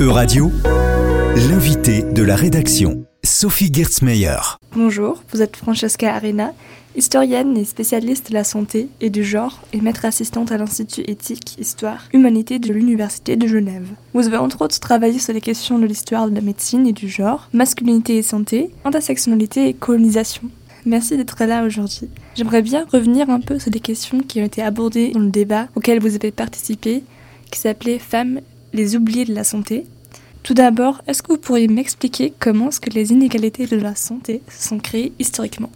Euradio, l'invité de la rédaction, Sophie Gertzmeyer. Bonjour, vous êtes Francesca Arena, historienne et spécialiste de la santé et du genre et maître assistante à l'Institut éthique, histoire, humanité de l'Université de Genève. Vous avez entre autres travaillé sur les questions de l'histoire de la médecine et du genre, masculinité et santé, intersectionnalité et colonisation. Merci d'être là aujourd'hui. J'aimerais bien revenir un peu sur des questions qui ont été abordées dans le débat auquel vous avez participé, qui s'appelait Femmes, les oubliés de la santé. Tout d'abord, est-ce que vous pourriez m'expliquer comment est-ce que les inégalités de la santé se sont créées historiquement?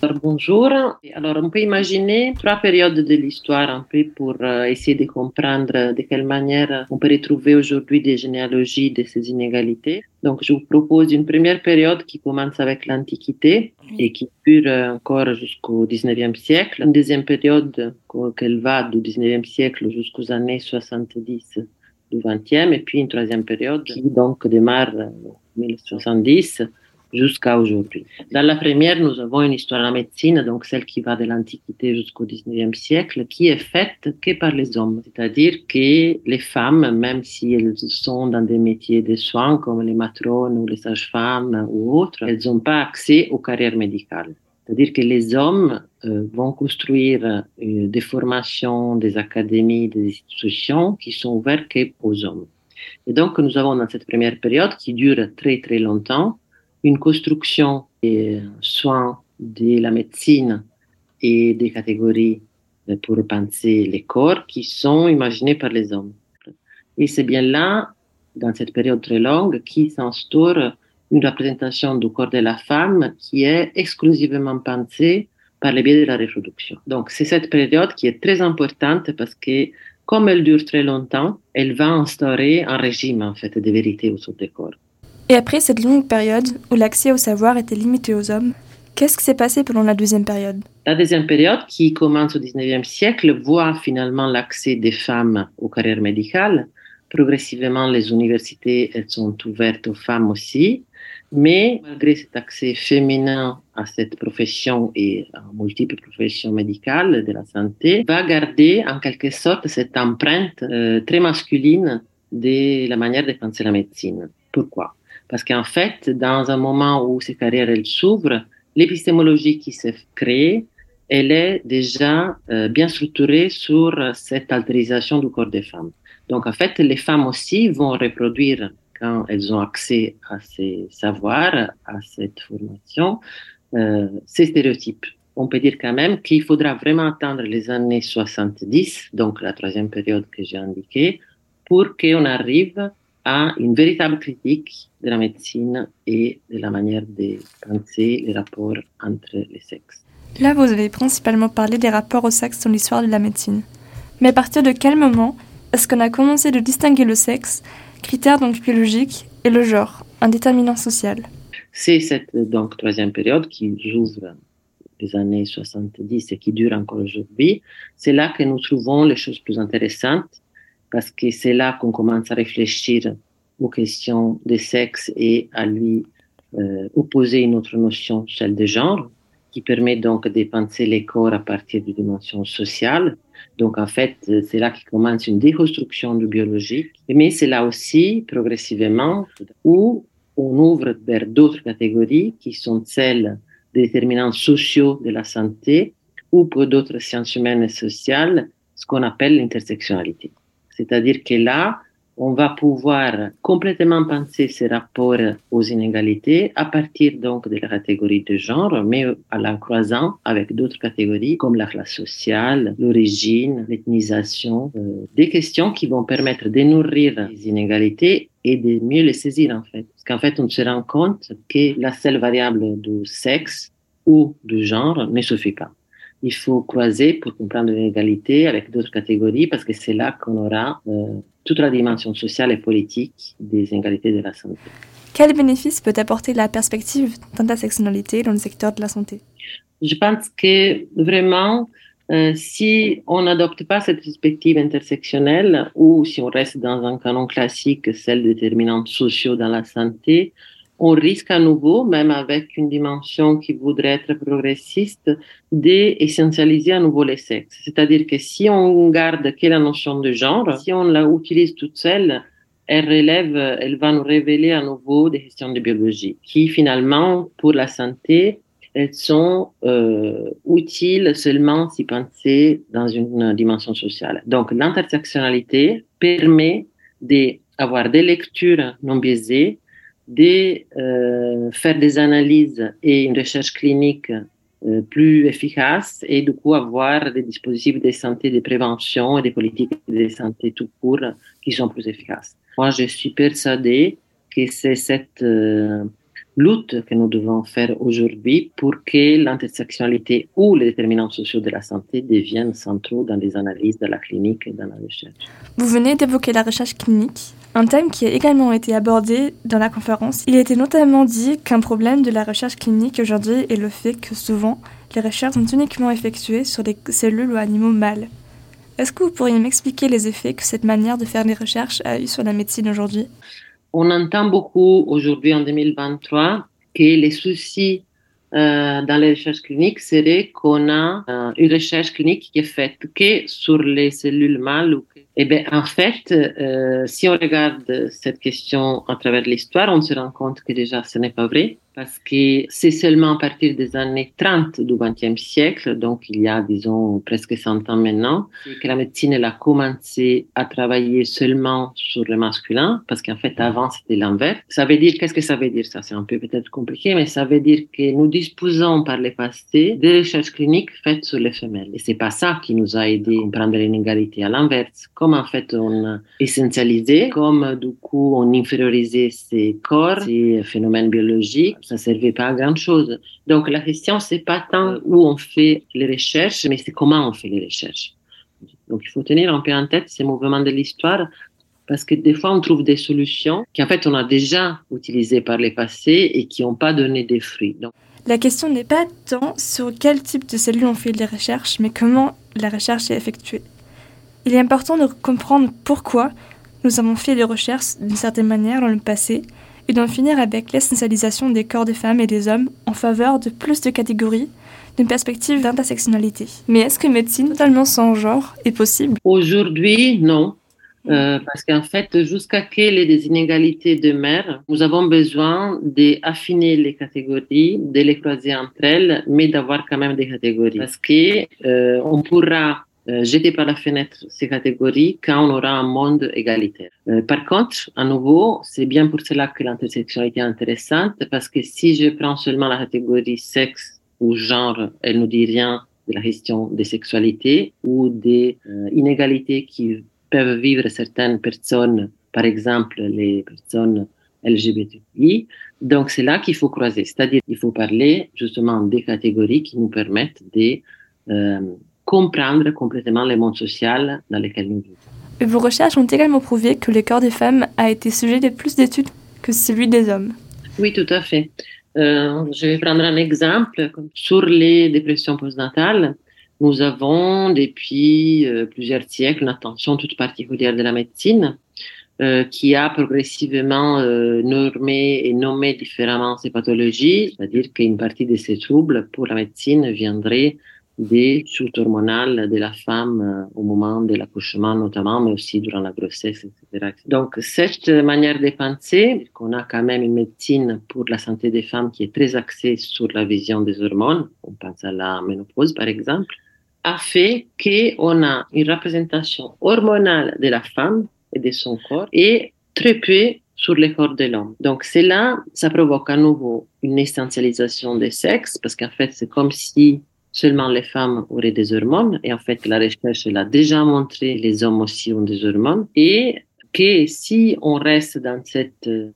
Alors, bonjour. Alors, on peut imaginer trois périodes de l'histoire un peu pour euh, essayer de comprendre de quelle manière on peut retrouver aujourd'hui des généalogies de ces inégalités. Donc, je vous propose une première période qui commence avec l'Antiquité et qui dure encore jusqu'au 19e siècle. Une deuxième période qu'elle va du 19e siècle jusqu'aux années 70 du 20e et puis une troisième période qui donc démarre en 1970 jusqu'à aujourd'hui. Dans la première, nous avons une histoire de la médecine, donc celle qui va de l'Antiquité jusqu'au 19e siècle, qui est faite que par les hommes. C'est-à-dire que les femmes, même si elles sont dans des métiers de soins comme les matrones ou les sages-femmes ou autres, elles n'ont pas accès aux carrières médicales. C'est-à-dire que les hommes euh, vont construire euh, des formations, des académies, des institutions qui sont ouvertes aux hommes. Et donc, nous avons dans cette première période qui dure très très longtemps, une construction des soins de la médecine et des catégories pour penser les corps qui sont imaginés par les hommes. Et c'est bien là, dans cette période très longue, qui s'instaure une représentation du corps de la femme qui est exclusivement pensée par le biais de la reproduction. Donc c'est cette période qui est très importante parce que comme elle dure très longtemps, elle va instaurer un régime en fait de vérité autour des corps. Et après cette longue période où l'accès au savoir était limité aux hommes, qu'est-ce qui s'est passé pendant la deuxième période? La deuxième période, qui commence au 19e siècle, voit finalement l'accès des femmes aux carrières médicales. Progressivement, les universités elles sont ouvertes aux femmes aussi. Mais malgré cet accès féminin à cette profession et à multiples professions médicales de la santé, va garder en quelque sorte cette empreinte euh, très masculine de la manière de penser la médecine. Pourquoi? Parce qu'en fait, dans un moment où ces carrières s'ouvrent, l'épistémologie qui s'est créée, elle est déjà euh, bien structurée sur cette altérisation du corps des femmes. Donc en fait, les femmes aussi vont reproduire quand elles ont accès à ces savoirs, à cette formation, euh, ces stéréotypes. On peut dire quand même qu'il faudra vraiment attendre les années 70, donc la troisième période que j'ai indiquée, pour qu'on arrive à une véritable critique de la médecine et de la manière de penser les rapports entre les sexes. Là, vous avez principalement parlé des rapports au sexe dans l'histoire de la médecine. Mais à partir de quel moment est-ce qu'on a commencé de distinguer le sexe, critère donc biologique, et le genre, un déterminant social C'est cette donc troisième période qui ouvre les années 70 et qui dure encore aujourd'hui. C'est là que nous trouvons les choses plus intéressantes parce que c'est là qu'on commence à réfléchir aux questions de sexe et à lui euh, opposer une autre notion, celle de genre, qui permet donc de penser les corps à partir de dimensions sociales. Donc en fait, c'est là qu'il commence une déconstruction du biologique, mais c'est là aussi, progressivement, où on ouvre vers d'autres catégories qui sont celles des déterminants sociaux de la santé ou pour d'autres sciences humaines et sociales, ce qu'on appelle l'intersectionnalité. C'est-à-dire que là, on va pouvoir complètement penser ces rapports aux inégalités à partir donc de la catégorie de genre, mais à la croisant avec d'autres catégories comme la classe sociale, l'origine, l'ethnisation, euh, des questions qui vont permettre de nourrir les inégalités et de mieux les saisir en fait. Parce qu'en fait, on se rend compte que la seule variable du sexe ou du genre ne suffit pas il faut croiser pour comprendre l'inégalité avec d'autres catégories parce que c'est là qu'on aura euh, toute la dimension sociale et politique des inégalités de la santé. Quel bénéfice peut apporter la perspective d'intersectionnalité dans le secteur de la santé? Je pense que vraiment, euh, si on n'adopte pas cette perspective intersectionnelle ou si on reste dans un canon classique, celle des déterminants sociaux dans la santé, on risque à nouveau, même avec une dimension qui voudrait être progressiste, d'essentialiser à nouveau les sexes. C'est-à-dire que si on garde que la notion de genre, si on la utilise toute seule elle relève, elle va nous révéler à nouveau des questions de biologie qui finalement, pour la santé, elles sont euh, utiles seulement si pensées dans une dimension sociale. Donc, l'intersectionnalité permet d'avoir des lectures non biaisées, de euh, faire des analyses et une recherche clinique euh, plus efficace et du coup avoir des dispositifs de santé de prévention et des politiques de santé tout court qui sont plus efficaces. Moi, je suis persuadée que c'est cette euh, lutte que nous devons faire aujourd'hui pour que l'intersectionnalité ou les déterminants sociaux de la santé deviennent centraux dans les analyses de la clinique et dans la recherche. Vous venez d'évoquer la recherche clinique, un thème qui a également été abordé dans la conférence. Il a été notamment dit qu'un problème de la recherche clinique aujourd'hui est le fait que souvent, les recherches sont uniquement effectuées sur des cellules ou animaux mâles. Est-ce que vous pourriez m'expliquer les effets que cette manière de faire des recherches a eu sur la médecine aujourd'hui? On entend beaucoup aujourd'hui en 2023 que les soucis euh, dans les recherches cliniques seraient qu'on a euh, une recherche clinique qui est faite que sur les cellules mâles. Eh bien, en fait, euh, si on regarde cette question à travers l'histoire, on se rend compte que déjà ce n'est pas vrai parce que c'est seulement à partir des années 30 du XXe siècle, donc il y a, disons, presque 100 ans maintenant, que la médecine elle a commencé à travailler seulement sur le masculin, parce qu'en fait, avant, c'était l'inverse. Ça veut dire, qu'est-ce que ça veut dire ça? C'est un peu peut-être compliqué, mais ça veut dire que nous disposons par le passé des recherches cliniques faites sur les femelles. Et c'est pas ça qui nous a aidé à prendre l'inégalité à l'inverse. Comme en fait, on essentialisait, comme du coup, on infériorisait ces corps, ces phénomènes biologiques, ça servait pas à grand chose. Donc la question c'est pas tant où on fait les recherches, mais c'est comment on fait les recherches. Donc il faut tenir un peu en tête ces mouvements de l'histoire parce que des fois on trouve des solutions qui en fait on a déjà utilisées par le passé et qui n'ont pas donné des fruits. La question n'est pas tant sur quel type de cellules on fait les recherches, mais comment la recherche est effectuée. Il est important de comprendre pourquoi nous avons fait les recherches d'une certaine manière dans le passé et d'en finir avec l'essentialisation des corps des femmes et des hommes en faveur de plus de catégories, d'une perspective d'intersectionnalité. Mais est-ce que médecine totalement sans genre est possible? Aujourd'hui, non. Euh, parce qu'en fait, jusqu'à quelles des inégalités de mère, nous avons besoin d'affiner les catégories, de les croiser entre elles, mais d'avoir quand même des catégories. Parce que euh, on pourra jeter par la fenêtre ces catégories quand on aura un monde égalitaire. Euh, par contre, à nouveau, c'est bien pour cela que l'intersectionnalité est intéressante, parce que si je prends seulement la catégorie sexe ou genre, elle nous dit rien de la question des sexualités ou des euh, inégalités qui peuvent vivre certaines personnes, par exemple les personnes LGBTI. Donc c'est là qu'il faut croiser, c'est-à-dire il faut parler justement des catégories qui nous permettent de euh, comprendre complètement le monde social dans lequel nous vivons. Vos recherches ont également prouvé que le corps des femmes a été sujet de plus d'études que celui des hommes. Oui, tout à fait. Euh, je vais prendre un exemple. Sur les dépressions postnatales, nous avons depuis euh, plusieurs siècles une attention toute particulière de la médecine euh, qui a progressivement normé et nommé différemment ces pathologies, c'est-à-dire qu'une partie de ces troubles pour la médecine viendrait des chutes hormonales de la femme euh, au moment de l'accouchement notamment, mais aussi durant la grossesse, etc. Donc cette manière de penser, qu'on a quand même une médecine pour la santé des femmes qui est très axée sur la vision des hormones, on pense à la ménopause par exemple, a fait qu'on a une représentation hormonale de la femme et de son corps et très peu sur le corps de l'homme. Donc cela, ça provoque à nouveau une essentialisation des sexes parce qu'en fait c'est comme si seulement les femmes auraient des hormones. Et en fait, la recherche l'a déjà montré, les hommes aussi ont des hormones. Et que si on reste dans cette euh,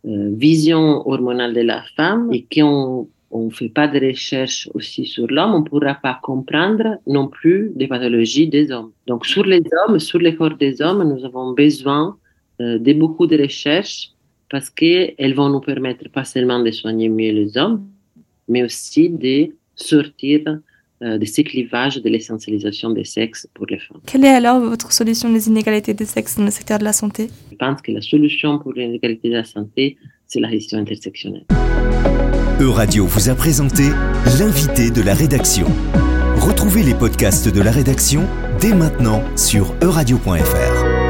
vision hormonale de la femme et qu'on on fait pas de recherche aussi sur l'homme, on pourra pas comprendre non plus des pathologies des hommes. Donc, sur les hommes, sur les corps des hommes, nous avons besoin euh, de beaucoup de recherches parce qu'elles vont nous permettre pas seulement de soigner mieux les hommes, mais aussi de sortir de ces clivages de l'essentialisation des sexes pour les femmes. Quelle est alors votre solution des inégalités des sexes dans le secteur de la santé? Je pense que la solution pour l'inégalité de la santé, c'est la gestion intersectionnelle. Euradio vous a présenté l'invité de la rédaction. Retrouvez les podcasts de la rédaction dès maintenant sur euradio.fr.